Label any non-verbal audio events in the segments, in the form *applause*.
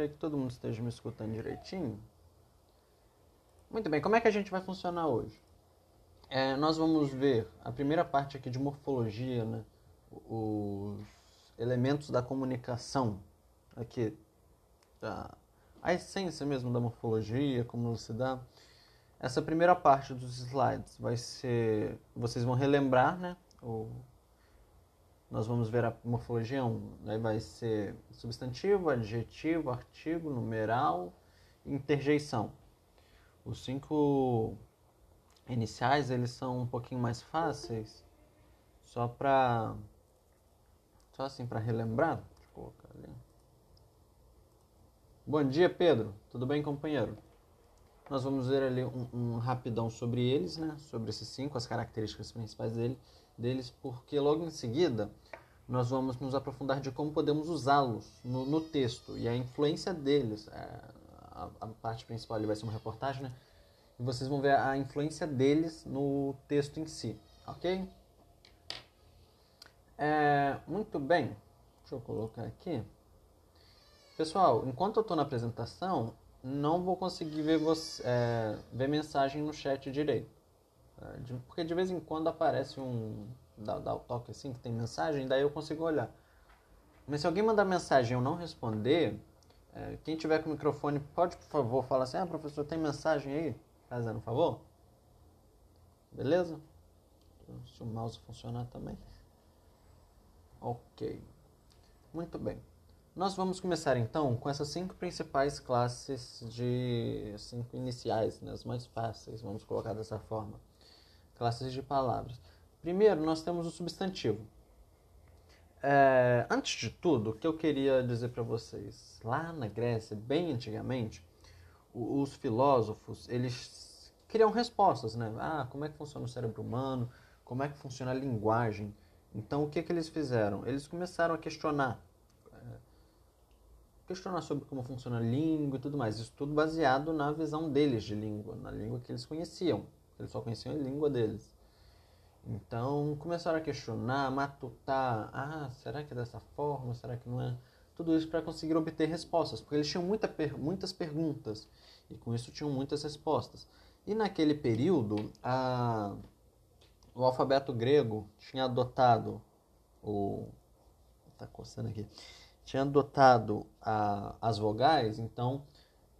creio que todo mundo esteja me escutando direitinho. Muito bem, como é que a gente vai funcionar hoje? É, nós vamos ver a primeira parte aqui de morfologia, né? os elementos da comunicação, aqui, a, a essência mesmo da morfologia, como se dá. Essa primeira parte dos slides vai ser, vocês vão relembrar, né? O, nós vamos ver a morfologia 1, aí vai ser substantivo, adjetivo, artigo, numeral, interjeição. Os cinco iniciais, eles são um pouquinho mais fáceis, só para só assim para relembrar. Deixa eu colocar ali. Bom dia, Pedro. Tudo bem, companheiro? Nós vamos ver ali um, um rapidão sobre eles, né? Sobre esses cinco, as características principais dele, deles, porque logo em seguida nós vamos nos aprofundar de como podemos usá-los no, no, texto e a influência deles. É, a, a, parte principal ali vai ser uma reportagem, né? E vocês vão ver a influência deles no texto em si, ok? É, muito bem. Deixa eu colocar aqui. Pessoal, enquanto eu estou na apresentação, não vou conseguir ver, você, é, ver mensagem no chat direito. É, porque de vez em quando aparece um. Dá, dá o toque assim que tem mensagem, daí eu consigo olhar. Mas se alguém mandar mensagem e eu não responder, é, quem tiver com o microfone pode, por favor, falar assim: Ah, professor, tem mensagem aí? Fazendo um favor? Beleza? Se o mouse funcionar também. Ok. Muito bem. Nós vamos começar então com essas cinco principais classes de cinco iniciais, né, as mais fáceis, vamos colocar dessa forma. Classes de palavras. Primeiro, nós temos o substantivo. É, antes de tudo, o que eu queria dizer para vocês, lá na Grécia, bem antigamente, os filósofos eles criam respostas, né? Ah, como é que funciona o cérebro humano? Como é que funciona a linguagem? Então, o que, que eles fizeram? Eles começaram a questionar. É, questionar sobre como funciona a língua e tudo mais. Isso tudo baseado na visão deles de língua, na língua que eles conheciam. Eles só conheciam a língua deles. Então, começaram a questionar, matutar. Ah, será que é dessa forma? Será que não é? Tudo isso para conseguir obter respostas. Porque eles tinham muita per muitas perguntas. E com isso tinham muitas respostas. E naquele período, a o alfabeto grego tinha adotado o tá coçando aqui tinha adotado a, as vogais então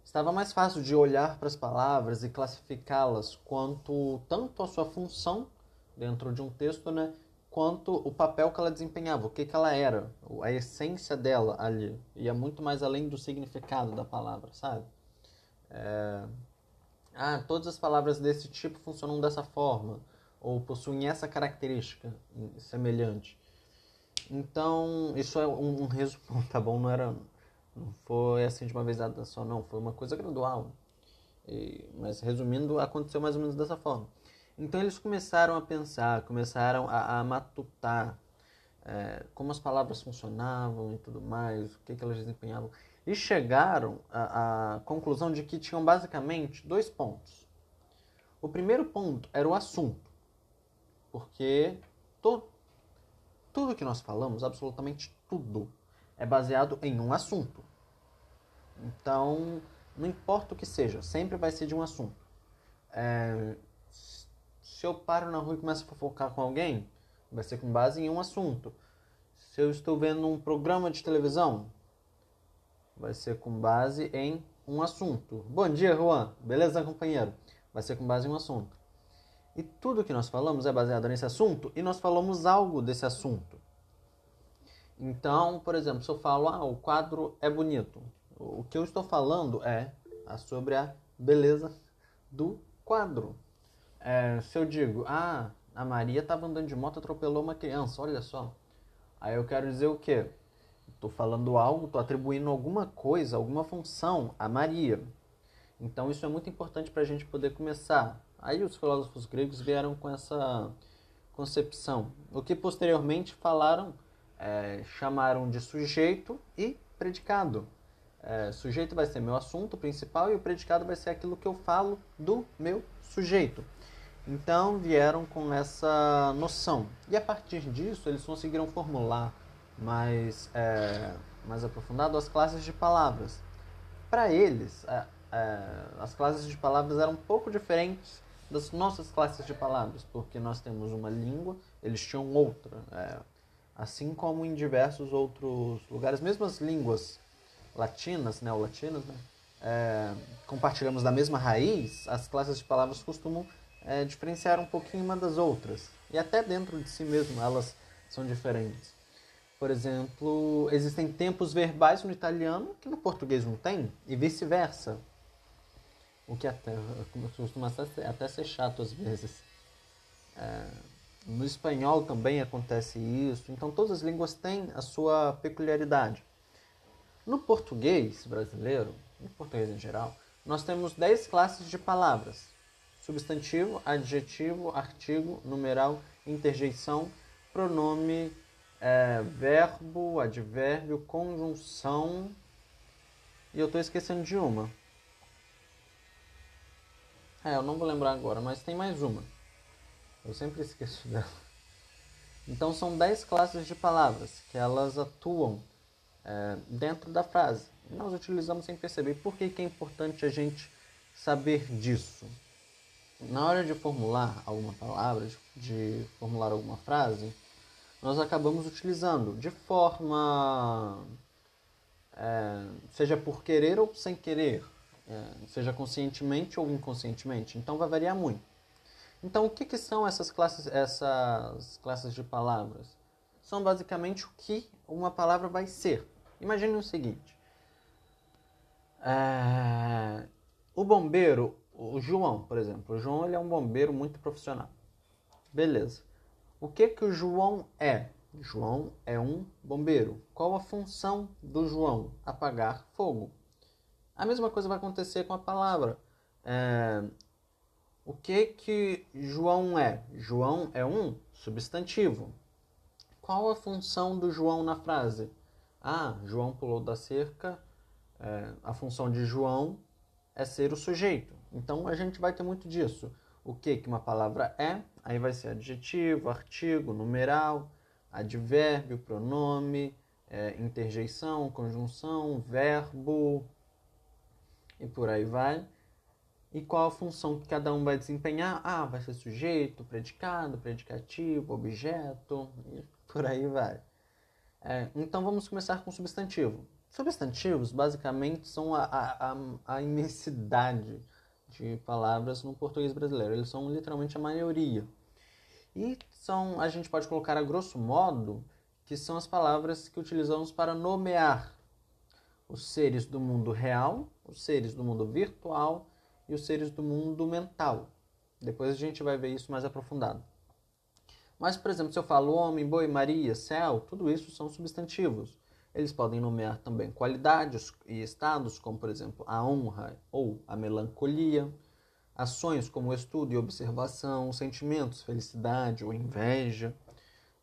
estava mais fácil de olhar para as palavras e classificá-las quanto tanto a sua função dentro de um texto né quanto o papel que ela desempenhava o que que ela era a essência dela ali ia muito mais além do significado da palavra sabe é... ah todas as palavras desse tipo funcionam dessa forma ou possuem essa característica semelhante. Então, isso é um, um resumo, *laughs* tá bom? Não era não foi assim de uma vez só, não. Foi uma coisa gradual. E, mas resumindo, aconteceu mais ou menos dessa forma. Então eles começaram a pensar, começaram a, a matutar é, como as palavras funcionavam e tudo mais, o que, que elas desempenhavam. E chegaram à, conclusão de que tinham basicamente dois pontos. O primeiro ponto era o assunto. Porque to, tudo que nós falamos, absolutamente tudo, é baseado em um assunto. Então, não importa o que seja, sempre vai ser de um assunto. É, se eu paro na rua e começo a fofocar com alguém, vai ser com base em um assunto. Se eu estou vendo um programa de televisão, vai ser com base em um assunto. Bom dia, Juan. Beleza, companheiro? Vai ser com base em um assunto. E tudo que nós falamos é baseado nesse assunto e nós falamos algo desse assunto. Então, por exemplo, se eu falo, ah, o quadro é bonito, o que eu estou falando é sobre a beleza do quadro. É, se eu digo, ah, a Maria estava andando de moto, atropelou uma criança, olha só. Aí eu quero dizer o quê? Estou falando algo, estou atribuindo alguma coisa, alguma função a Maria. Então isso é muito importante para a gente poder começar Aí os filósofos gregos vieram com essa concepção, o que posteriormente falaram, é, chamaram de sujeito e predicado. É, sujeito vai ser meu assunto principal e o predicado vai ser aquilo que eu falo do meu sujeito. Então vieram com essa noção. E a partir disso eles conseguiram formular mais, é, mais aprofundado as classes de palavras. para eles, é, é, as classes de palavras eram um pouco diferentes das nossas classes de palavras, porque nós temos uma língua, eles tinham outra. É, assim como em diversos outros lugares, mesmo as línguas latinas, neolatinas, né, é, compartilhamos da mesma raiz, as classes de palavras costumam é, diferenciar um pouquinho uma das outras. E até dentro de si mesmo elas são diferentes. Por exemplo, existem tempos verbais no italiano que no português não tem, e vice-versa. O que até costuma até, ser chato às vezes. É, no espanhol também acontece isso. Então todas as línguas têm a sua peculiaridade. No português brasileiro, no português em geral, nós temos 10 classes de palavras: substantivo, adjetivo, artigo, numeral, interjeição, pronome, é, verbo, advérbio, conjunção. E eu estou esquecendo de uma. É, eu não vou lembrar agora, mas tem mais uma. Eu sempre esqueço dela. Então são 10 classes de palavras que elas atuam é, dentro da frase. Nós utilizamos sem perceber. Por que, que é importante a gente saber disso? Na hora de formular alguma palavra, de formular alguma frase, nós acabamos utilizando de forma. É, seja por querer ou sem querer, é, seja conscientemente ou inconscientemente. Então vai variar muito. Então o que, que são essas classes, essas classes de palavras? São basicamente o que uma palavra vai ser. Imagine o seguinte: é, o bombeiro, o João, por exemplo, o João ele é um bombeiro muito profissional. Beleza. O que que o João é? João é um bombeiro. Qual a função do João? Apagar fogo. A mesma coisa vai acontecer com a palavra. É, o que que João é? João é um substantivo. Qual a função do João na frase? Ah, João pulou da cerca. É, a função de João é ser o sujeito. Então a gente vai ter muito disso o que que uma palavra é, aí vai ser adjetivo, artigo, numeral, advérbio, pronome, é, interjeição, conjunção, verbo e por aí vai. E qual a função que cada um vai desempenhar? Ah, vai ser sujeito, predicado, predicativo, objeto e por aí vai. É, então vamos começar com substantivo. Substantivos basicamente são a, a, a, a imensidade de palavras no português brasileiro. Eles são literalmente a maioria. E são, a gente pode colocar a grosso modo, que são as palavras que utilizamos para nomear os seres do mundo real, os seres do mundo virtual e os seres do mundo mental. Depois a gente vai ver isso mais aprofundado. Mas, por exemplo, se eu falo homem, boi, Maria, céu, tudo isso são substantivos. Eles podem nomear também qualidades e estados, como por exemplo a honra ou a melancolia, ações como estudo e observação, sentimentos, felicidade ou inveja,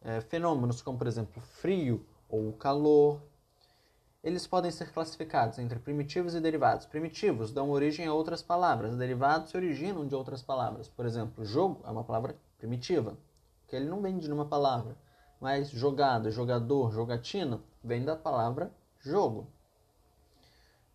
é, fenômenos como por exemplo frio ou calor. Eles podem ser classificados entre primitivos e derivados. Primitivos dão origem a outras palavras, derivados se originam de outras palavras. Por exemplo, jogo é uma palavra primitiva, que ele não vem de uma palavra mas jogada, jogador, jogatina vem da palavra jogo.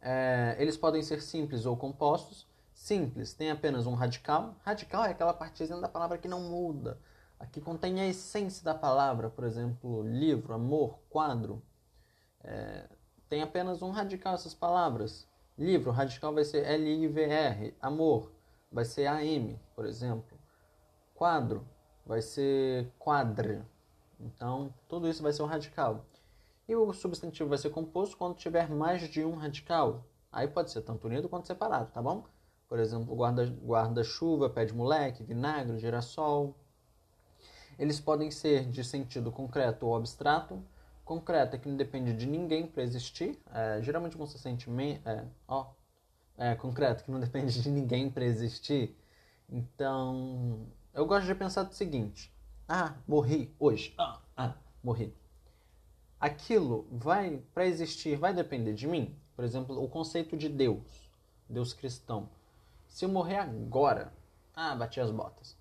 É, eles podem ser simples ou compostos. Simples tem apenas um radical. Radical é aquela partezinha da palavra que não muda, a que contém a essência da palavra, por exemplo, livro, amor, quadro. É, tem apenas um radical essas palavras. Livro, radical vai ser L-I-V-R. Amor vai ser A-M, por exemplo. Quadro vai ser quadre. Então, tudo isso vai ser um radical. E o substantivo vai ser composto quando tiver mais de um radical. Aí pode ser tanto unido quanto separado, tá bom? Por exemplo, guarda-chuva, guarda pé de moleque, vinagre, girassol. Eles podem ser de sentido concreto ou abstrato. Concreto é que não depende de ninguém para existir. É, geralmente com sentimento. É, ó, é, concreto que não *laughs* depende de ninguém para existir. Então, eu gosto de pensar do seguinte: ah, morri hoje. Ah, ah, morri. Aquilo vai, para existir, vai depender de mim? Por exemplo, o conceito de Deus, Deus cristão. Se eu morrer agora, ah, bati as botas.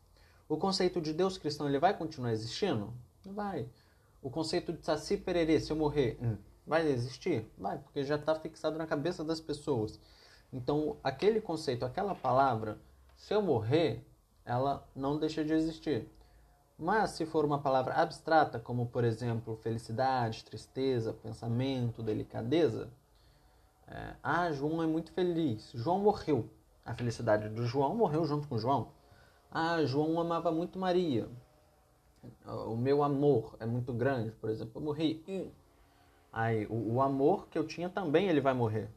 O conceito de Deus cristão, ele vai continuar existindo? Vai. O conceito de Saci Pererê, se eu morrer, hum, Vai existir? Vai, porque já está fixado na cabeça das pessoas. Então, aquele conceito, aquela palavra, se eu morrer, ela não deixa de existir. Mas se for uma palavra abstrata, como por exemplo felicidade, tristeza, pensamento, delicadeza, é, ah, João é muito feliz. João morreu. A felicidade do João morreu junto com João. Ah, João amava muito Maria. O meu amor é muito grande, por exemplo, eu morri. Aí, o, o amor que eu tinha também ele vai morrer.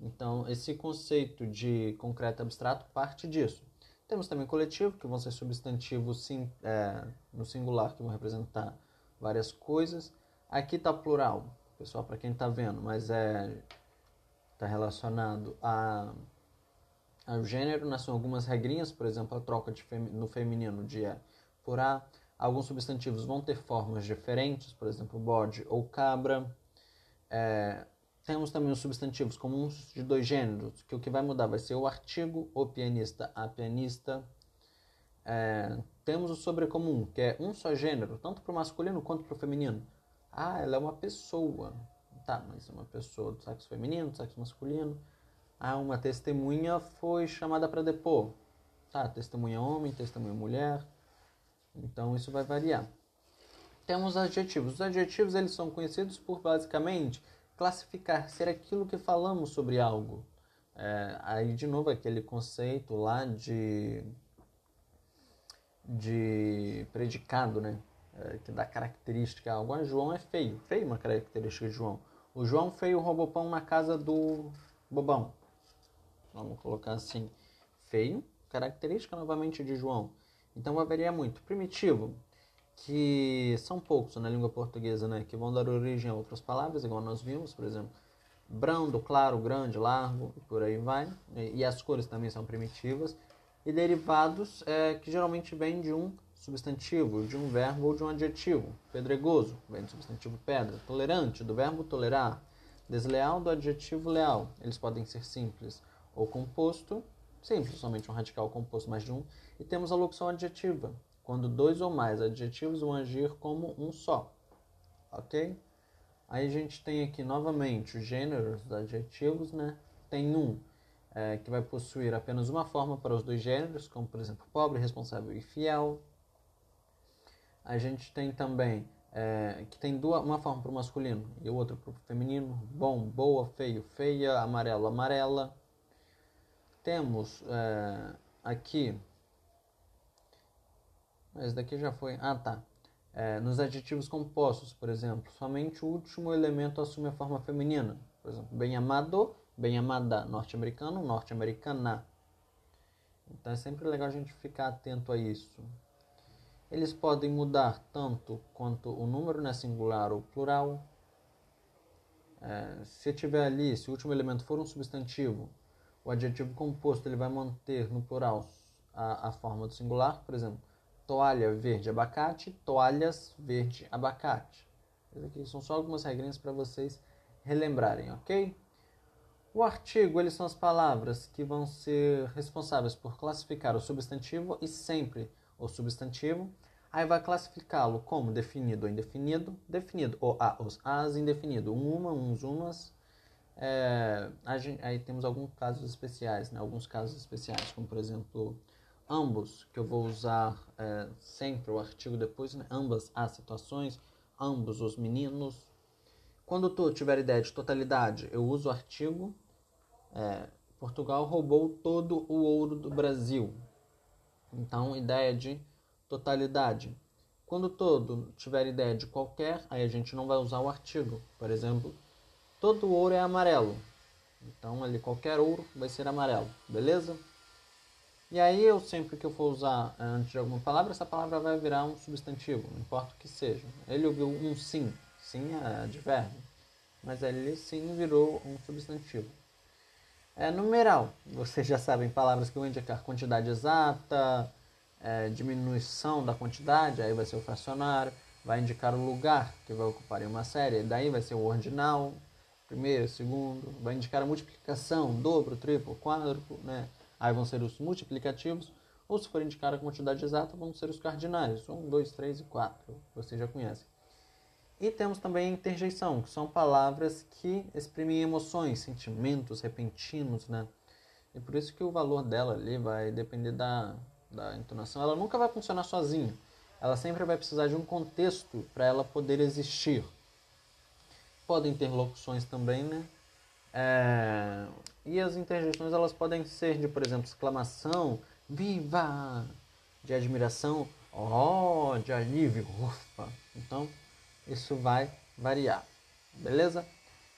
Então, esse conceito de concreto abstrato parte disso. Temos também coletivo, que vão ser substantivos sim, é, no singular, que vão representar várias coisas. Aqui está plural, pessoal, para quem está vendo, mas é está relacionado a, ao gênero, né? são algumas regrinhas, por exemplo, a troca de no feminino de é por a. Alguns substantivos vão ter formas diferentes, por exemplo, bode ou cabra. É, temos também os substantivos comuns de dois gêneros, que o que vai mudar vai ser o artigo, o pianista, a pianista. É, temos o sobrecomum, que é um só gênero, tanto para o masculino quanto para o feminino. Ah, ela é uma pessoa. Tá, mas uma pessoa do sexo feminino, do sexo masculino. Ah, uma testemunha foi chamada para depor. Tá, testemunha homem, testemunha mulher. Então isso vai variar. Temos adjetivos. Os adjetivos eles são conhecidos por basicamente classificar ser aquilo que falamos sobre algo. É, aí de novo aquele conceito lá de de predicado, né? É, que dá característica a algo. Ah, João é feio. Feio é uma característica de João. O João feio roubou pão na casa do bobão. Vamos colocar assim. Feio, característica novamente de João. Então vai variar muito. Primitivo, que são poucos na língua portuguesa, né? Que vão dar origem a outras palavras, igual nós vimos, por exemplo. Brando, claro, grande, largo, e por aí vai. E, as cores também são primitivas. E derivados é, que geralmente vêm de um substantivo, de um verbo ou de um adjetivo. Pedregoso, vem do substantivo pedra. Tolerante, do verbo tolerar. Desleal, do adjetivo leal. Eles podem ser simples ou composto, simples, somente um radical composto mais de um. E temos a locução adjetiva, quando dois ou mais adjetivos vão agir como um só. Ok? Aí a gente tem aqui novamente os gêneros dos adjetivos, né? Tem um é, que vai possuir apenas uma forma para os dois gêneros, como por exemplo pobre, responsável e fiel. A gente tem também é, que tem duas, uma forma para o masculino e outra para o feminino. Bom, boa, feio, feia, amarelo, amarela. Temos é, aqui. Esse daqui já foi. Ah, tá. É, nos adjetivos compostos, por exemplo, somente o último elemento assume a forma feminina. Por exemplo, bem amado, bem amada, norte-americano, norte-americana. Então é sempre legal a gente ficar atento a isso. Eles podem mudar tanto quanto o número não é singular ou plural. É, se tiver ali, se o último elemento for um substantivo, o adjetivo composto ele vai manter no plural a, a forma do singular. Por exemplo, toalha verde abacate, toalhas verde abacate. Essas aqui são só algumas regrinhas para vocês relembrarem, ok? O artigo, eles são as palavras que vão ser responsáveis por classificar o substantivo e sempre o substantivo, aí vai classificá-lo como definido ou indefinido, definido ou a, os as, indefinido, um, uma, uns, umas. É, aí temos alguns casos especiais, né? alguns casos especiais, como por exemplo, ambos, que eu vou usar é, sempre o artigo depois, né? ambas as situações, ambos os meninos. Quando tu tiver ideia de totalidade, eu uso o artigo. É, Portugal roubou todo o ouro do Brasil. Então, ideia de totalidade. Quando todo tiver ideia de qualquer, aí a gente não vai usar o artigo. Por exemplo, todo ouro é amarelo. Então, ali qualquer ouro vai ser amarelo, beleza? E aí eu sempre que eu for usar eh, antes de alguma palavra, essa palavra vai virar um substantivo, não importa o que seja. Ele ouviu um sim, sim é advérbio, mas ele sim virou um substantivo. É numeral. Vocês já sabem palavras que vão indicar quantidade exata, é, diminuição da quantidade, aí vai ser o fracionário. Vai indicar o lugar que vai ocupar em uma série, daí vai ser o ordinal, primeiro, segundo. Vai indicar a multiplicação, dobro, triplo, quádruplo, né? Aí vão ser os multiplicativos. Ou se for indicar a quantidade exata, vão ser os cardinais. Um, dois, três e quatro. Vocês já conhecem. E temos também a interjeição, que são palavras que exprimem emoções, sentimentos repentinos, né? E por isso que o valor dela ali vai depender da, da entonação. Ela nunca vai funcionar sozinha. Ela sempre vai precisar de um contexto para ela poder existir. Podem ter locuções também, né? É... E as interjeições elas podem ser de, por exemplo, exclamação, viva, de admiração, ó, oh, de alívio, ufa. Então, isso vai variar, beleza?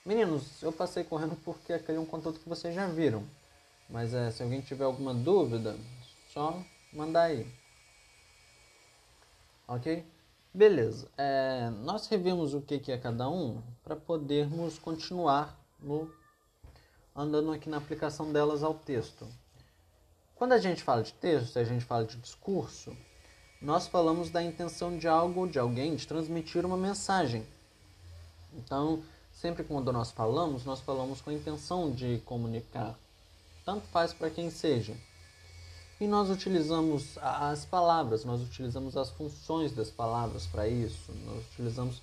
Meninos, eu passei correndo porque aquele é um conteúdo que vocês já viram. Mas é, se alguém tiver alguma dúvida, só mandar aí. Ok? Beleza. É, nós revimos o que, que é cada um para podermos continuar no, andando aqui na aplicação delas ao texto. Quando a gente fala de texto, a gente fala de discurso, nós falamos da intenção de algo, de alguém, de transmitir uma mensagem. Então, sempre quando nós falamos, nós falamos com a intenção de comunicar. Tanto faz para quem seja. E nós utilizamos as palavras, nós utilizamos as funções das palavras para isso, nós utilizamos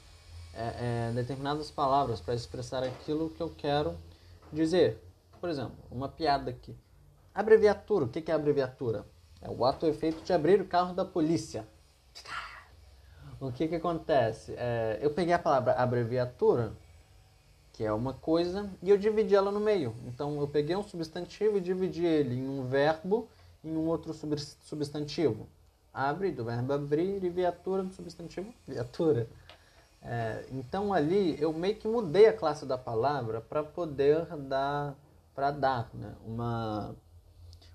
é, é, determinadas palavras para expressar aquilo que eu quero dizer. Por exemplo, uma piada aqui. Abreviatura, o que é abreviatura? É o ato ou efeito de abrir o carro da polícia. O que, que acontece? É, eu peguei a palavra abreviatura, que é uma coisa, e eu dividi ela no meio. Então eu peguei um substantivo e dividi ele em um verbo e em um outro substantivo. Abre, do verbo abrir, e viatura do substantivo viatura. É, então ali eu meio que mudei a classe da palavra para poder dar, para dar né, uma,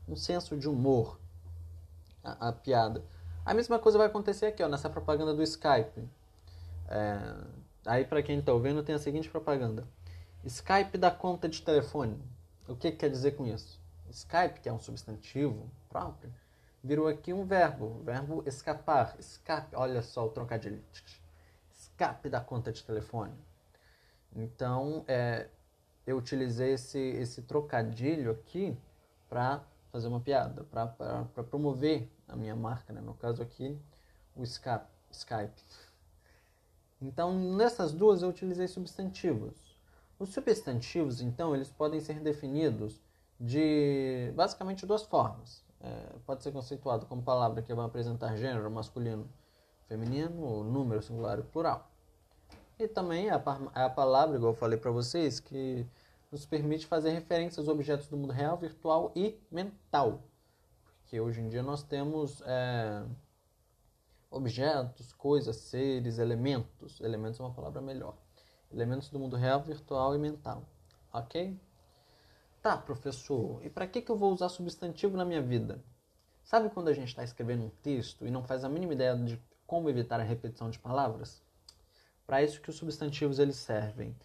um senso de humor a, a, piada. A mesma coisa vai acontecer aqui, ó, nessa propaganda do Skype. É, aí, para quem está ouvindo, tem a seguinte propaganda: Skype da conta de telefone. O que, que quer dizer com isso? Skype, que é um substantivo próprio, virou aqui um verbo, o verbo escapar. Escape, olha só o trocadilho. Escape da conta de telefone. Então, é, eu utilizei esse, esse trocadilho aqui para fazer uma piada, para promover a minha marca, né? no caso aqui, o Skype. Skype. Então, nessas duas eu utilizei substantivos. Os substantivos, então, eles podem ser definidos de basicamente duas formas. É, pode ser conceituado como palavra que vai apresentar gênero masculino, feminino, número singular e plural. E também é a, é a palavra, igual eu falei para vocês, que nos permite fazer referência aos objetos do mundo real, virtual e mental. Porque hoje em dia nós temos é, objetos, coisas, seres, elementos. Elementos é uma palavra melhor. Elementos do mundo real, virtual e mental. Ok? Tá, professor, e para que, que eu vou usar substantivo na minha vida? Sabe quando a gente está escrevendo um texto e não faz a mínima ideia de como evitar a repetição de palavras? Para isso que os substantivos eles servem.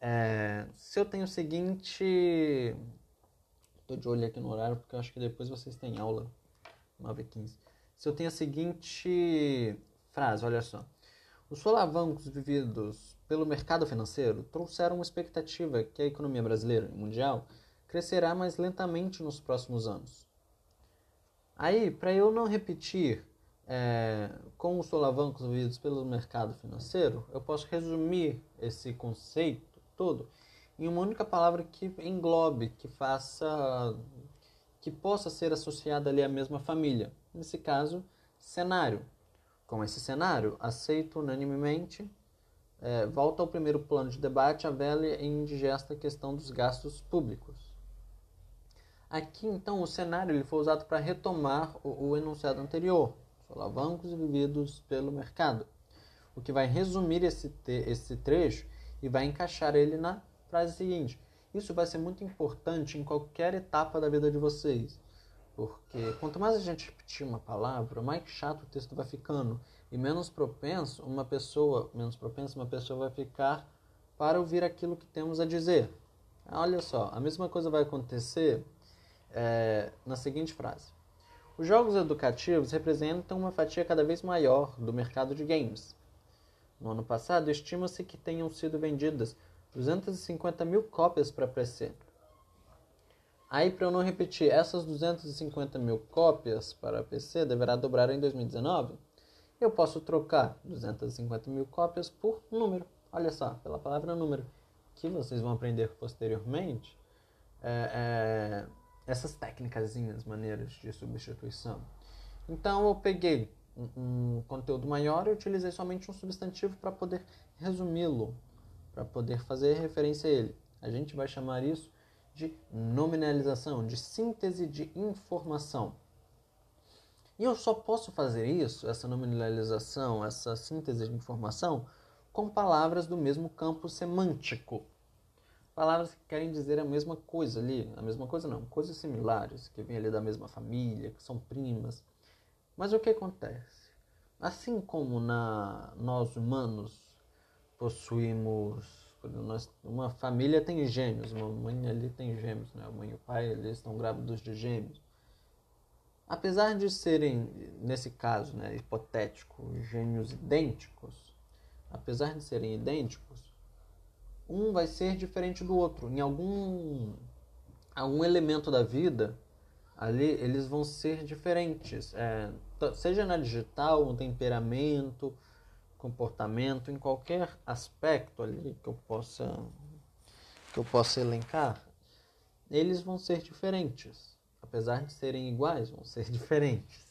É, se eu tenho o seguinte. Estou de olho aqui no horário porque eu acho que depois vocês têm aula. 9h15. Se eu tenho a seguinte frase, olha só. Os solavancos vividos pelo mercado financeiro trouxeram uma expectativa que a economia brasileira e mundial crescerá mais lentamente nos próximos anos. Aí, para eu não repetir é, com os solavancos vividos pelo mercado financeiro, eu posso resumir esse conceito todo em uma única palavra que englobe, que faça, que possa ser associada ali à mesma família. Nesse caso, cenário. Com esse cenário, aceito unanimemente, é, volta ao primeiro plano de debate a velha e indigesta questão dos gastos públicos. Aqui, então, o cenário ele foi usado para retomar o, o enunciado anterior, solavancos vividos pelo mercado, o que vai resumir esse, esse trecho e vai encaixar ele na frase seguinte. Isso vai ser muito importante em qualquer etapa da vida de vocês. Porque quanto mais a gente repetir uma palavra, mais chato o texto vai ficando e menos propenso uma pessoa, menos propenso uma pessoa vai ficar para ouvir aquilo que temos a dizer. Olha só, a mesma coisa vai acontecer é, na seguinte frase: Os jogos educativos representam uma fatia cada vez maior do mercado de games. No ano passado, estima-se que tenham sido vendidas 250 mil cópias para PC. Aí, para eu não repetir, essas 250 mil cópias para PC deverá dobrar em 2019. Eu posso trocar 250 mil cópias por número. Olha só, pela palavra número, que vocês vão aprender posteriormente. É, é, essas técnicas, maneiras de substituição. Então eu peguei um, um conteúdo maior e utilizei somente um substantivo para poder resumi-lo, para poder fazer referência a ele. A gente vai chamar isso de nominalização, de síntese de informação. E eu só posso fazer isso, essa nominalização, essa síntese de informação, com palavras do mesmo campo semântico. Palavras que querem dizer a mesma coisa ali, a mesma coisa não, coisas similares, que vêm ali da mesma família, que são primas. Mas o que acontece? Assim como na, nós humanos possuímos. Nós, uma família tem gêmeos, uma mãe ali tem gêmeos, né? a mãe e o pai eles estão grávidos de gêmeos. Apesar de serem, nesse caso né, hipotético, gêmeos idênticos, apesar de serem idênticos, um vai ser diferente do outro. Em algum, algum elemento da vida, ali eles vão ser diferentes. É, seja na digital, no temperamento, comportamento, em qualquer aspecto ali que eu possa que eu possa elencar, eles vão ser diferentes. Apesar de serem iguais, vão ser *laughs* diferentes.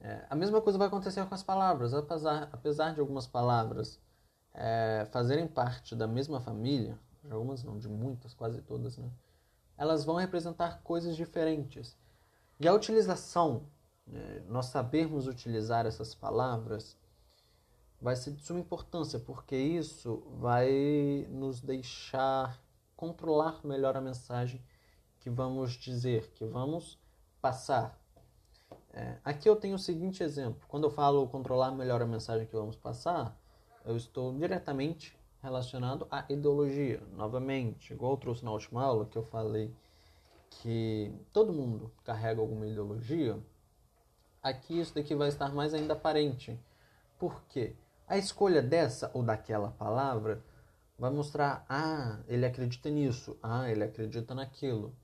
É, a mesma coisa vai acontecer com as palavras. Apesar, apesar de algumas palavras é, fazerem parte da mesma família, de algumas não, de muitas, quase todas, né? elas vão representar coisas diferentes. E a utilização, né, nós sabermos utilizar essas palavras, vai ser de suma importância, porque isso vai nos deixar controlar melhor a mensagem que vamos dizer, que vamos passar. É, aqui eu tenho o seguinte exemplo: quando eu falo controlar melhor a mensagem que vamos passar, eu estou diretamente relacionado à ideologia. Novamente, igual eu trouxe na última aula, que eu falei que todo mundo carrega alguma ideologia, aqui isso daqui vai estar mais ainda aparente. Por quê? A escolha dessa ou daquela palavra vai mostrar, ah, ele acredita nisso, ah, ele acredita naquilo.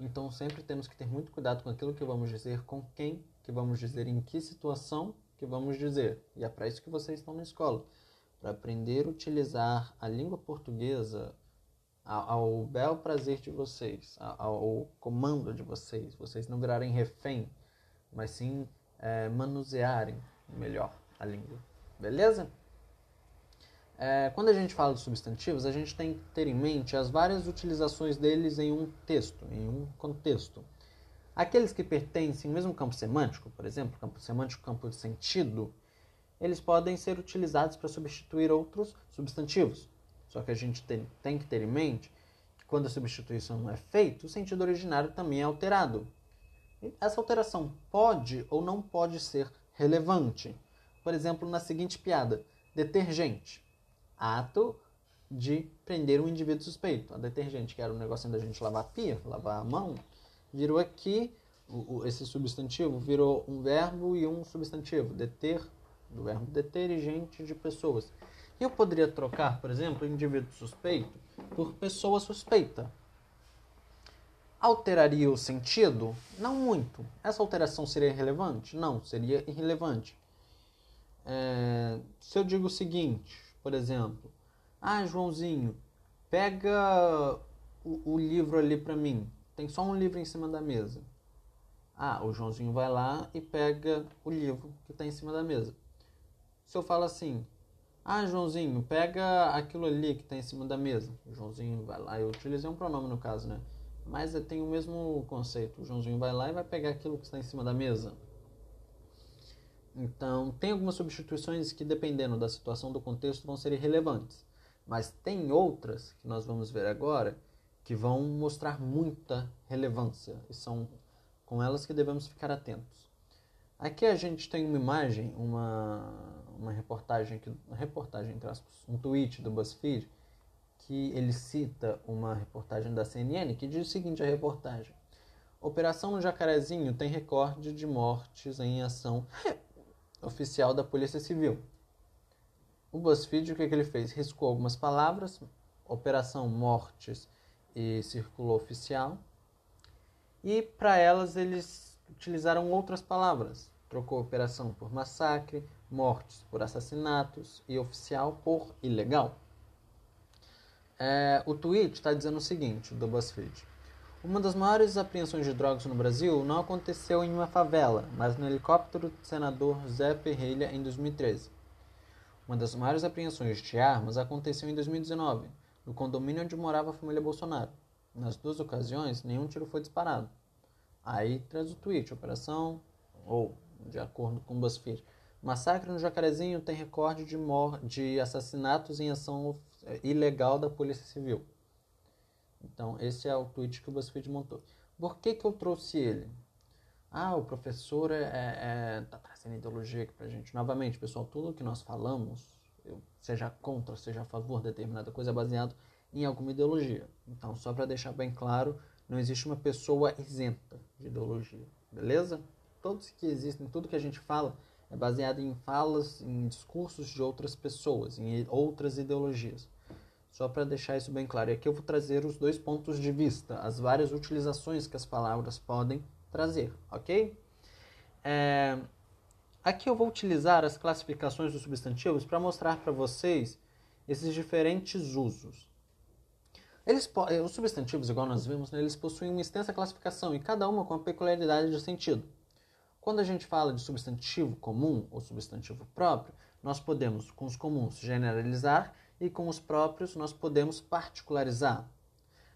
Então sempre temos que ter muito cuidado com aquilo que vamos dizer, com quem que vamos dizer, em que situação que vamos dizer. E é para isso que vocês estão na escola, para aprender a utilizar a língua portuguesa ao, bel prazer de vocês, ao, comando de vocês, vocês não virarem refém, mas sim é, manusearem melhor a língua. Beleza? É, quando a gente fala de substantivos, a gente tem que ter em mente as várias utilizações deles em um texto, em um contexto. Aqueles que pertencem ao mesmo campo semântico, por exemplo, campo semântico, campo de sentido, eles podem ser utilizados para substituir outros substantivos. Só que a gente tem, tem que ter em mente que quando a substituição é feita, o sentido originário também é alterado. E essa alteração pode ou não pode ser relevante por exemplo, na seguinte piada: detergente, ato de prender um indivíduo suspeito. A detergente, que era um negocinho da gente lavar a pia, lavar a mão, virou aqui, o, o, esse substantivo virou um verbo e um substantivo, deter, do verbo deter e gente de pessoas. Eu poderia trocar, por exemplo, indivíduo suspeito por pessoa suspeita. Alteraria o sentido? Não muito. Essa alteração seria irrelevante? Não, seria irrelevante. É, se eu digo o seguinte, por exemplo, ah, Joãozinho, pega o, o livro ali para mim. Tem só um livro em cima da mesa. Ah, o Joãozinho vai lá e pega o livro que está em cima da mesa. Se eu falo assim, ah, Joãozinho, pega aquilo ali que está em cima da mesa. O Joãozinho vai lá, eu utilizei um pronome no caso, né? Mas tem o mesmo conceito. O Joãozinho vai lá e vai pegar aquilo que está em cima da mesa. Então, tem algumas substituições que, dependendo da situação do contexto, vão ser irrelevantes. Mas tem outras, que nós vamos ver agora, que vão mostrar muita relevância. E são com elas que devemos ficar atentos. Aqui a gente tem uma imagem, uma, uma reportagem, aqui, uma reportagem, entre aspas, um tweet do BuzzFeed, que ele cita uma reportagem da CNN que diz o seguinte: a reportagem. Operação Jacarezinho tem recorde de mortes em ação *laughs* oficial da Polícia Civil. O BuzzFeed, o que, que ele fez? Riscou algumas palavras, Operação Mortes e Círculo Oficial, e para elas eles utilizaram outras palavras. trocou operação por massacre, mortes por assassinatos e oficial por ilegal. É, o tweet está dizendo o seguinte, do BuzzFeed. Uma das maiores apreensões de drogas no Brasil não aconteceu em uma favela, mas no helicóptero do senador Zé Ferreira em 2013. Uma das maiores apreensões de armas aconteceu em 2019, no condomínio onde morava a família Bolsonaro. Nas duas ocasiões, nenhum tiro foi disparado. Aí traz o tweet, operação, ou, de acordo com o BuzzFeed, massacre no Jacarezinho tem recorde de, de assassinatos em ação ilegal da Polícia Civil. Então, esse é o tweet que o BuzzFeed montou. Por que, que eu trouxe ele? Ah, o professor é, é, é tá trazendo ideologia aqui pra gente. Novamente, pessoal, tudo que nós falamos, seja contra, seja a favor de determinada coisa, é baseado em alguma ideologia. Então, só para deixar bem claro, não existe uma pessoa isenta de ideologia, beleza? Todos que existem, tudo que a gente fala é baseado em falas, em discursos de outras pessoas, em outras ideologias. Só para deixar isso bem claro. E aqui eu vou trazer os dois pontos de vista, as várias utilizações que as palavras podem trazer, ok? É... Aqui eu vou utilizar as classificações dos substantivos para mostrar para vocês esses diferentes usos. Eles, os substantivos, igual nós vimos, né, eles possuem uma extensa classificação e cada uma com uma peculiaridade de sentido. Quando a gente fala de substantivo comum ou substantivo próprio, nós podemos, com os comuns, generalizar e com os próprios nós podemos particularizar.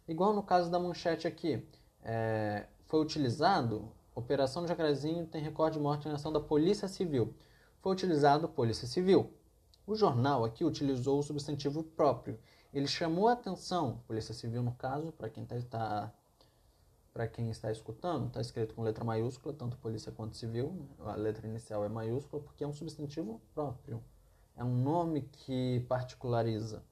Igual no caso da manchete aqui, é, foi utilizado Operação Jacarezinho tem recorde de morte em ação da Polícia Civil. Foi utilizado Polícia Civil. O jornal aqui utilizou o substantivo próprio. Ele chamou a atenção, Polícia Civil no caso, para quem está tá, para quem está escutando, está escrito com letra maiúscula, tanto polícia quanto civil. A letra inicial é maiúscula porque é um substantivo próprio é um nome que particulariza.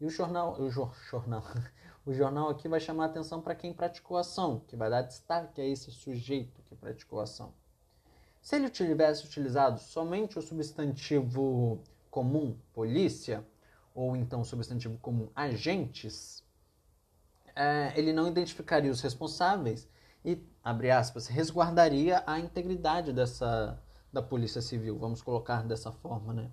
E o jornal, o jo, jornal, *laughs* o jornal aqui vai chamar atenção para quem praticou a ação, que vai dar destaque a esse sujeito que praticou a ação. Se ele tivesse utilizado somente o substantivo comum polícia, ou então o substantivo comum agentes, é, ele não identificaria os responsáveis e, abre aspas, resguardaria a integridade dessa, da polícia civil, vamos colocar dessa forma, né?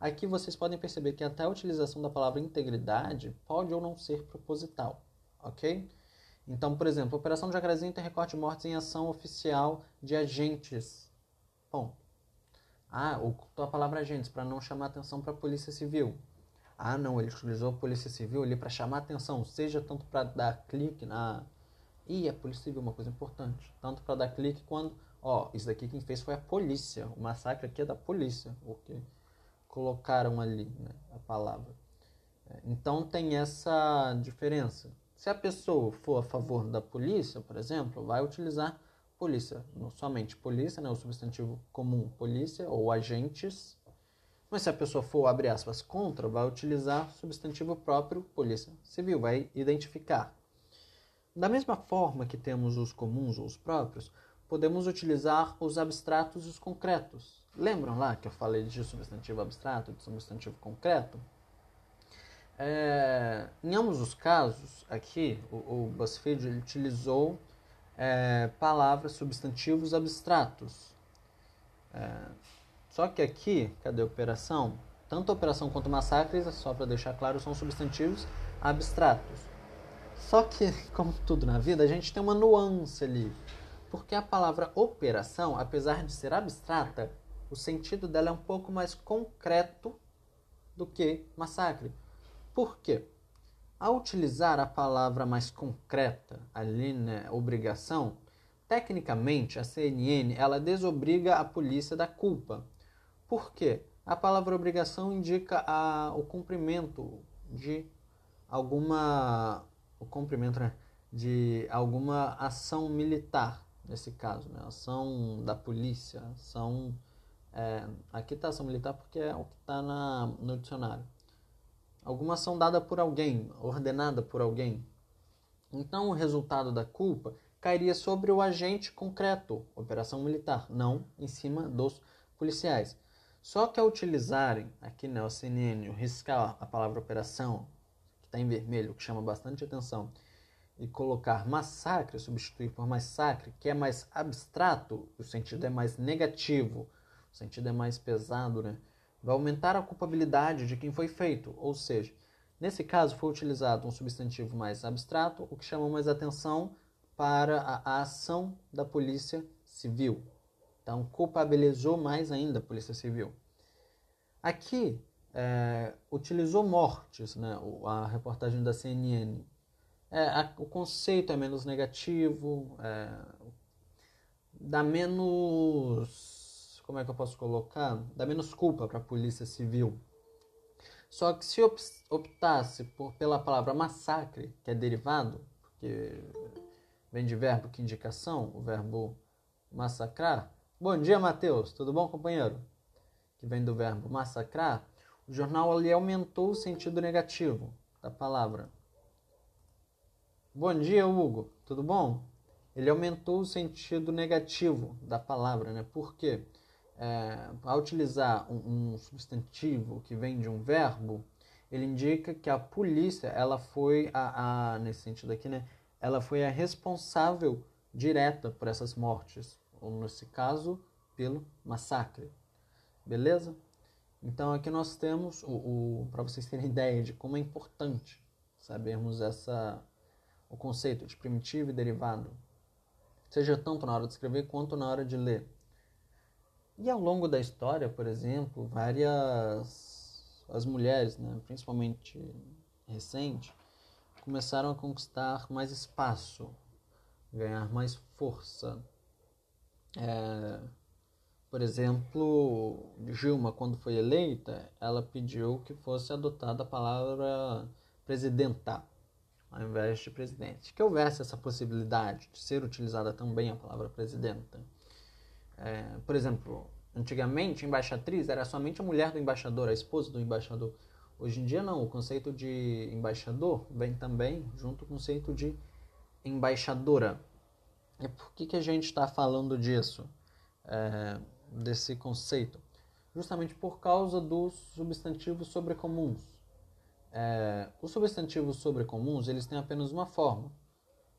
Aqui vocês podem perceber que até a utilização da palavra integridade pode ou não ser proposital, ok? Então, por exemplo, Operação Jacarezinho tem recorte de mortes em ação oficial de agentes. Bom, ah, ocultou a palavra agentes para não chamar atenção para a Polícia Civil. Ah, não, ele utilizou a Polícia Civil ali para chamar atenção, seja tanto para dar clique na. Ih, a Polícia Civil, uma coisa importante. Tanto para dar clique quando. Ó, isso daqui quem fez foi a polícia. O massacre aqui é da polícia. Ok? colocaram ali né, a palavra. É, então tem essa diferença. Se a pessoa for a favor da polícia, por exemplo, vai utilizar polícia, não somente polícia, né, o substantivo comum polícia ou agentes. Mas se a pessoa for, abre aspas, contra, vai utilizar substantivo próprio polícia civil, vai identificar. Da mesma forma que temos os comuns ou os próprios, podemos utilizar os abstratos e os concretos. Lembram lá que eu falei de substantivo abstrato, de substantivo concreto? É, em ambos os casos, aqui, o, o BuzzFeed utilizou é, palavras, substantivos abstratos. É, só que aqui, cadê a operação? Tanto operação quanto massacres, só para deixar claro, são substantivos abstratos. Só que, *laughs* como tudo na vida, a gente tem uma nuance ali. Porque a palavra operação, apesar de ser abstrata, o sentido dela é um pouco mais concreto do que massacre. Por quê? Ao utilizar a palavra mais concreta, ali, né, obrigação, tecnicamente a CNN ela desobriga a polícia da culpa. Por quê? A palavra obrigação indica a, o cumprimento de alguma o cumprimento né, de alguma ação militar nesse caso, né? ação da polícia, ação é, aqui está ação militar porque é o que está no dicionário. Alguma ação dada por alguém, ordenada por alguém. Então, o resultado da culpa cairia sobre o agente concreto, operação militar, não em cima dos policiais. Só que ao utilizarem aqui né, CNN, riscar a palavra operação, que está em vermelho, que chama bastante atenção, e colocar massacre, substituir por massacre, que é mais abstrato, o sentido é mais negativo, o sentido é mais pesado, né? Vai aumentar a culpabilidade de quem foi feito, ou seja, nesse caso foi utilizado um substantivo mais abstrato, o que chamou mais atenção para a ação da polícia civil. Então, culpabilizou mais ainda a polícia civil. Aqui, é, utilizou mortes, né? a reportagem da CNN é, a, o conceito é menos negativo, é, dá menos. Como é que eu posso colocar? Dá menos culpa para a polícia civil. Só que se optasse por, pela palavra massacre, que é derivado, porque vem de verbo que indicação, o verbo massacrar. Bom dia, Matheus. Tudo bom, companheiro? Que vem do verbo massacrar. O jornal ali aumentou o sentido negativo da palavra. Bom dia, Hugo. Tudo bom? Ele aumentou o sentido negativo da palavra, né? Porque é, ao utilizar um, um, substantivo que vem de um verbo, ele indica que a polícia, ela foi a, a, nesse sentido aqui, né? Ela foi a responsável direta por essas mortes, ou nesse caso, pelo massacre. Beleza? Então aqui nós temos o, o para vocês terem *laughs* ideia de como é importante sabermos essa o conceito de primitivo e derivado, seja tanto na hora de escrever quanto na hora de ler. E ao longo da história, por exemplo, várias as mulheres, né, principalmente recente, começaram a conquistar mais espaço, ganhar mais força. É, por exemplo, Dilma, quando foi eleita, ela pediu que fosse adotada a palavra presidenta ao invés de presidente. Que houvesse essa possibilidade de ser utilizada também a palavra presidenta. É, por exemplo, antigamente, embaixatriz era somente a mulher do embaixador, a esposa do embaixador. Hoje em dia, não. O conceito de embaixador vem também junto com o conceito de embaixadora. E por que, que a gente está falando disso? É, desse conceito? Justamente por causa dos substantivos sobrecomuns é, os substantivos sobrecomuns eles têm apenas uma forma,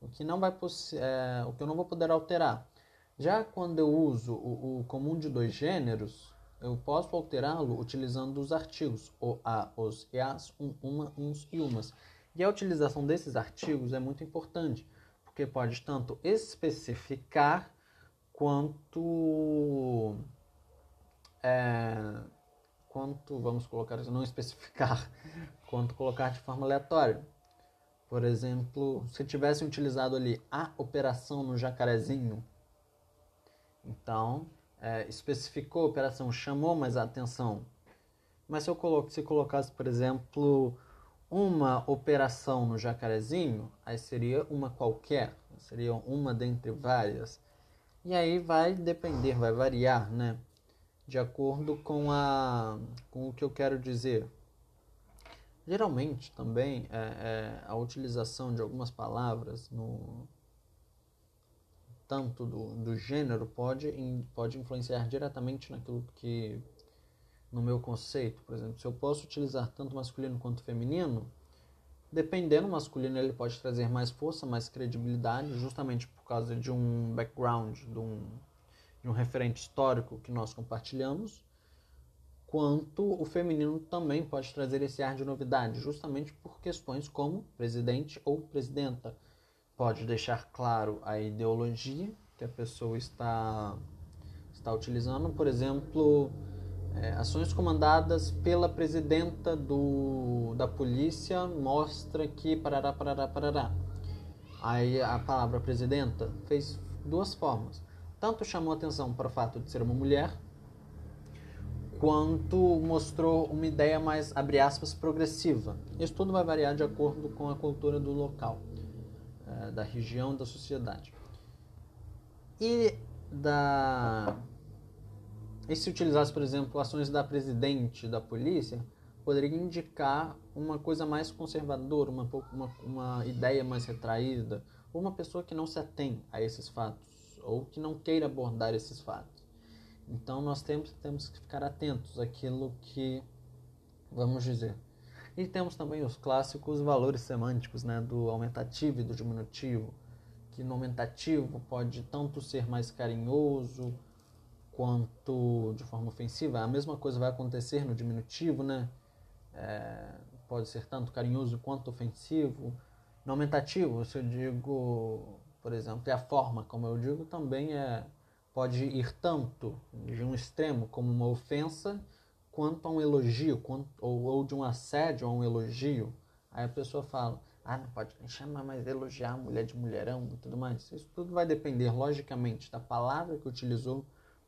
o que não vai é, o que eu não vou poder alterar. Já quando eu uso o, o comum de dois gêneros, eu posso alterá-lo utilizando os artigos, o, a, os, e as, um, uma, uns e umas. E a utilização desses artigos é muito importante, porque pode tanto especificar quanto é, quanto, vamos colocar não especificar, *laughs* quanto colocar de forma aleatória. Por exemplo, se tivessem utilizado ali a operação no jacarezinho, então é, especificou a operação, chamou mais a atenção. Mas se eu se colocasse, por exemplo, uma operação no jacarezinho, aí seria uma qualquer, seria uma dentre várias. E aí vai depender, vai variar, né? de acordo com, a, com o que eu quero dizer. Geralmente também é, é, a utilização de algumas palavras no tanto do, do gênero pode, pode influenciar diretamente naquilo que no meu conceito, por exemplo, se eu posso utilizar tanto masculino quanto feminino, dependendo masculino ele pode trazer mais força, mais credibilidade, justamente por causa de um background, de um de um referente histórico que nós compartilhamos, quanto o feminino também pode trazer esse ar de novidade, justamente por questões como presidente ou presidenta. Pode deixar claro a ideologia que a pessoa está, está utilizando, por exemplo, é, ações comandadas pela presidenta do, da polícia mostra que parará, parará, parará. Aí a palavra presidenta fez duas formas tanto chamou atenção para o fato de ser uma mulher, quanto mostrou uma ideia mais, abre aspas, progressiva. Isso tudo vai variar de acordo com a cultura do local, é, da região, da sociedade. E da e se utilizasse, por exemplo, ações da presidente da polícia, poderia indicar uma coisa mais conservadora, uma, uma, uma ideia mais retraída, ou uma pessoa que não se atém a esses fatos ou que não queira abordar esses fatos. Então nós temos, temos que ficar atentos àquilo que, vamos dizer, E temos também os clássicos valores semânticos, né, do aumentativo e do diminutivo, que no aumentativo pode tanto ser mais carinhoso quanto de forma ofensiva. A mesma coisa vai acontecer no diminutivo, né? É, pode ser tanto carinhoso quanto ofensivo. No aumentativo, se eu digo, por exemplo, e a forma como eu digo também é pode ir tanto de um extremo como uma ofensa quanto a um elogio, quanto, ou, ou de um assédio a um elogio. Aí a pessoa fala, ah, não pode chamar, mas elogiar mulher de mulherão e tudo mais. Isso tudo vai depender, logicamente, da palavra que utilizou,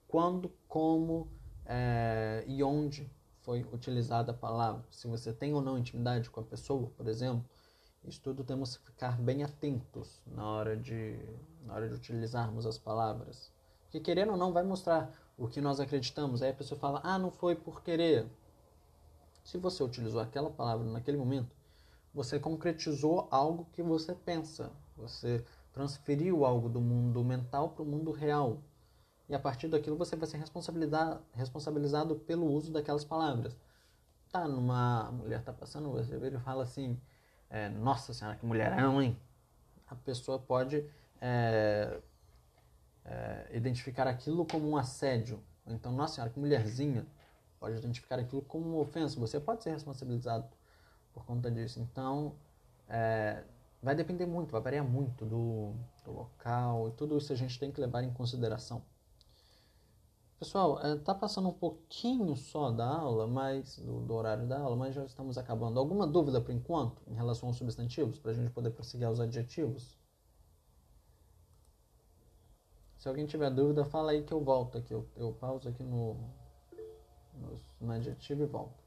quando, como é, e onde foi utilizada a palavra. Se você tem ou não intimidade com a pessoa, por exemplo, isso tudo temos que ficar bem atentos na hora de, na hora de utilizarmos as palavras. Porque querendo ou não, vai mostrar o que nós acreditamos. Aí a pessoa fala, ah, não foi por querer. Se você utilizou aquela palavra naquele momento, você concretizou algo que você pensa. Você transferiu algo do mundo mental para o mundo real. E a partir daquilo você vai ser responsabilizado, responsabilizado pelo uso daquelas palavras. Tá, numa mulher tá passando, você vê e fala assim, é, nossa senhora, que mulherão, hein? A pessoa pode é, é, identificar aquilo como um assédio. Então, nossa senhora, que mulherzinha, pode identificar aquilo como uma ofensa. Você pode ser responsabilizado por conta disso. Então, é, vai depender muito, vai variar muito do, do, local e tudo isso a gente tem que levar em consideração. Pessoal, está é, passando um pouquinho só da aula, mas do, do, horário da aula, mas já estamos acabando. Alguma dúvida por enquanto em relação aos substantivos, para a gente poder prosseguir aos adjetivos? Se alguém tiver dúvida, fala aí que eu volto aqui. Eu, eu pauso aqui no, no, no adjetivo e volto.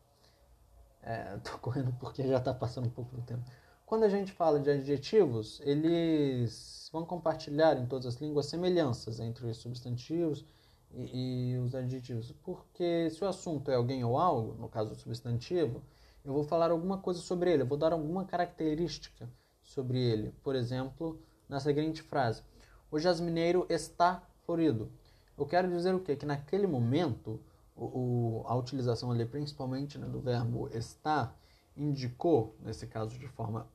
É, *laughs* correndo porque já está passando um pouco do tempo. Quando a gente fala de adjetivos, eles vão compartilhar em todas as línguas semelhanças entre os substantivos e, e, os adjetivos. Porque se o assunto é alguém ou algo, no caso do substantivo, eu vou falar alguma coisa sobre ele, eu vou dar alguma característica sobre ele. Por exemplo, na seguinte frase: o jasmineiro está florido. Eu quero dizer o quê? Que naquele momento, o, o, a utilização ali, principalmente né, do verbo estar, indicou, nesse caso de forma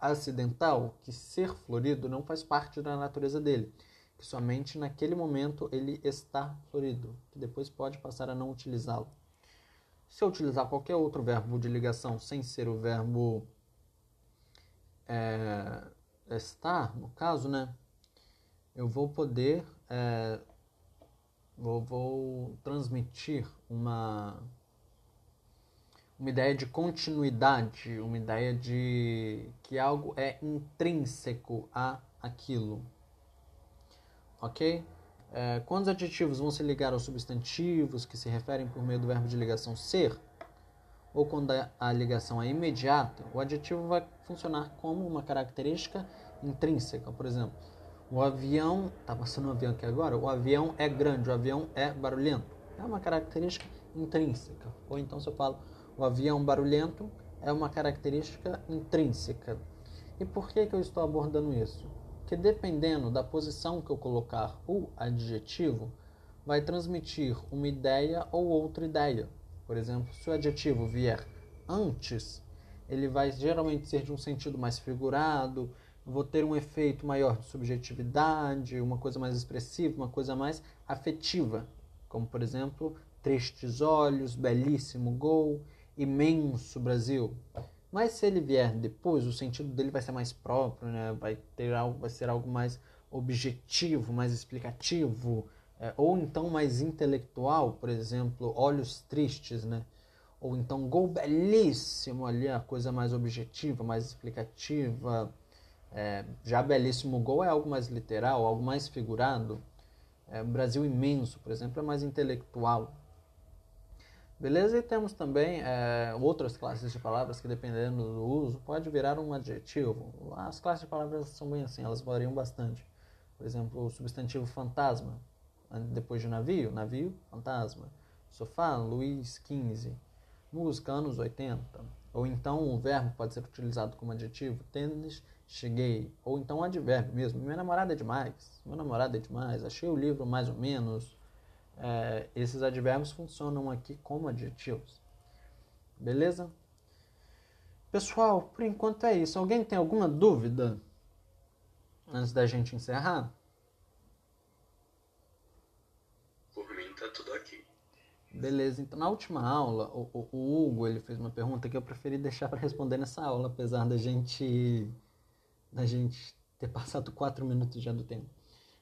acidental, que ser florido não faz parte da natureza dele. Que somente naquele momento ele está florido, que depois pode passar a não utilizá-lo. Se eu utilizar qualquer outro verbo de ligação sem ser o verbo é, estar, no caso, né? eu vou poder é, vou, vou transmitir uma uma ideia de continuidade, uma ideia de que algo é intrínseco a aquilo. Ok? É, quando os adjetivos vão se ligar aos substantivos que se referem por meio do verbo de ligação ser, ou quando a ligação é imediata, o adjetivo vai funcionar como uma característica intrínseca. Por exemplo, o avião, tá passando um avião aqui agora, o avião é grande, o avião é barulhento. É uma característica intrínseca. Ou então se eu falo, o avião barulhento é uma característica intrínseca. E por que, que eu estou abordando isso? Porque dependendo da posição que eu colocar o adjetivo, vai transmitir uma ideia ou outra ideia. Por exemplo, se o adjetivo vier antes, ele vai geralmente ser de um sentido mais figurado, vou ter um efeito maior de subjetividade, uma coisa mais expressiva, uma coisa mais afetiva, como por exemplo, tristes olhos, belíssimo gol, imenso Brasil. Mas se ele vier depois, o sentido dele vai ser mais próprio, né? vai, ter algo, vai ser algo mais objetivo, mais explicativo, é, ou então mais intelectual, por exemplo, olhos tristes, né? Ou então gol belíssimo ali, a coisa mais objetiva, mais explicativa, é, já belíssimo gol é algo mais literal, algo mais figurado. É, Brasil imenso, por exemplo, é mais intelectual. Beleza? E temos também é, outras classes de palavras que, dependendo do uso, pode virar um adjetivo. As classes de palavras são bem assim, elas variam bastante. Por exemplo, o substantivo fantasma, depois de navio, navio, fantasma. Sofá, Luiz XV. Música, anos 80. Ou então o verbo pode ser utilizado como adjetivo, tênis, cheguei. Ou então um advérbio mesmo. Minha namorada é demais. Meu namorado é demais. Achei o livro mais ou menos. É, esses advérbios funcionam aqui como adjetivos. Beleza? Pessoal, por enquanto é isso. Alguém tem alguma dúvida antes da gente encerrar? Por mim tá tudo aqui. Beleza, então na última aula, o, o, o Hugo ele fez uma pergunta que eu preferi deixar para responder nessa aula, apesar da gente da gente ter passado quatro minutos já do tempo.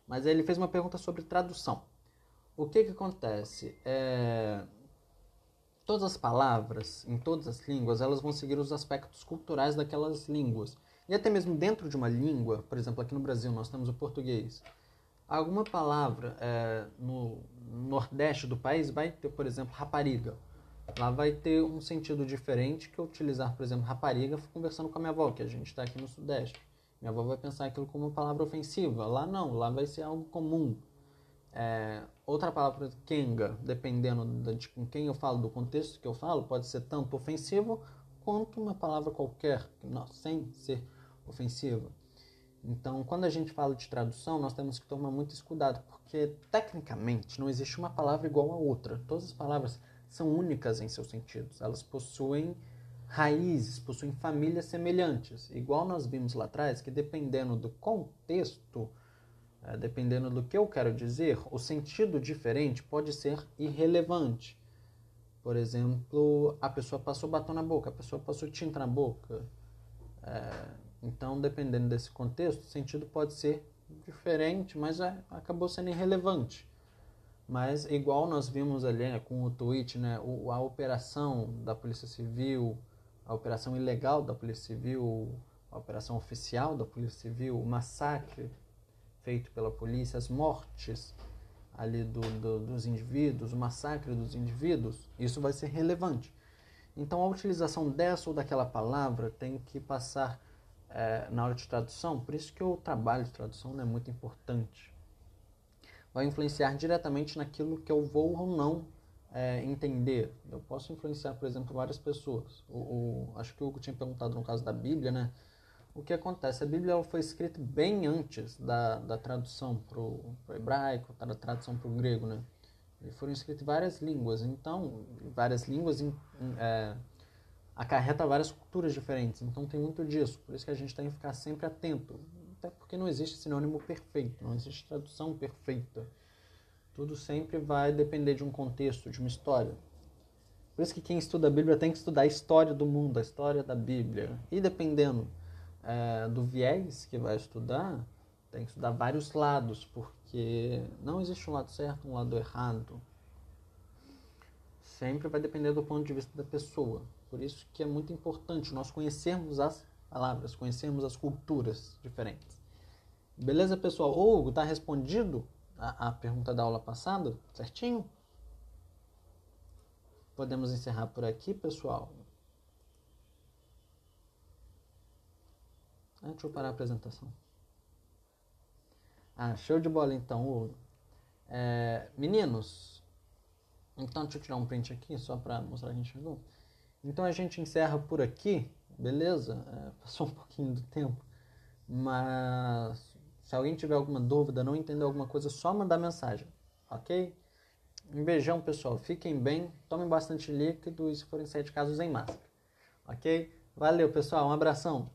Mas ele fez uma pergunta sobre tradução. O que que acontece? É... Todas as palavras, em todas as línguas, elas vão seguir os aspectos culturais daquelas línguas. E até mesmo dentro de uma língua, por exemplo, aqui no Brasil nós temos o português. Alguma palavra é, no nordeste do país vai ter, por exemplo, rapariga. Lá vai ter um sentido diferente que eu utilizar, por exemplo, rapariga conversando com a minha avó, que a gente está aqui no sudeste. Minha avó vai pensar aquilo como uma palavra ofensiva. Lá não, lá vai ser algo comum. É, outra palavra, kenga, dependendo de com quem eu falo, do contexto que eu falo, pode ser tanto ofensivo quanto uma palavra qualquer, sem ser ofensiva. Então, quando a gente fala de tradução, nós temos que tomar muito cuidado, porque tecnicamente não existe uma palavra igual a outra. Todas as palavras são únicas em seus sentidos. Elas possuem raízes, possuem famílias semelhantes. Igual nós vimos lá atrás, que dependendo do contexto, dependendo do que eu quero dizer, o sentido diferente pode ser irrelevante. Por exemplo, a pessoa passou batom na boca, a pessoa passou tinta na boca. É, então, dependendo desse contexto, o sentido pode ser diferente, mas é, acabou sendo irrelevante. Mas, igual nós vimos ali né, com o tweet, né, a operação da Polícia Civil, a operação ilegal da Polícia Civil, a operação oficial da Polícia Civil, o massacre feito pela polícia, as mortes ali do, do, dos indivíduos, o massacre dos indivíduos, isso vai ser relevante. Então, a utilização dessa ou daquela palavra tem que passar é, na hora de tradução, por isso que o trabalho de tradução é muito importante. Vai influenciar diretamente naquilo que eu vou ou não é, entender. Eu posso influenciar, por exemplo, várias pessoas. O, o, acho que o Hugo tinha perguntado no caso da Bíblia, né? O que acontece? A Bíblia foi escrita bem antes da, da tradução para o hebraico, da tradução para o grego, né? E foram escritas várias línguas, então, várias línguas é, acarreta várias culturas diferentes, então tem muito disso. Por isso que a gente tem que ficar sempre atento, até porque não existe sinônimo perfeito, não existe tradução perfeita. Tudo sempre vai depender de um contexto, de uma história. Por isso que quem estuda a Bíblia tem que estudar a história do mundo, a história da Bíblia. E dependendo é, do viés que vai estudar, tem que estudar vários lados, porque não existe um lado certo, um lado errado. Sempre vai depender do ponto de vista da pessoa. Por isso que é muito importante nós conhecermos as palavras, conhecermos as culturas diferentes. Beleza, pessoal? Hugo, tá respondido a, a pergunta da aula passada? Certinho? Podemos encerrar por aqui, pessoal. Ah, deixa eu parar a apresentação. Ah, show de bola então. É, meninos, então deixa eu tirar um print aqui só para mostrar que a gente chegou. Então a gente encerra por aqui, beleza? É, *laughs* passou um pouquinho do tempo, mas se alguém tiver alguma dúvida, não entendeu alguma coisa, só mandar mensagem, ok? Um beijão, pessoal. Fiquem bem, tomem bastante líquido e se forem sair de casa, usem máscara, ok? Valeu, pessoal. Um abração.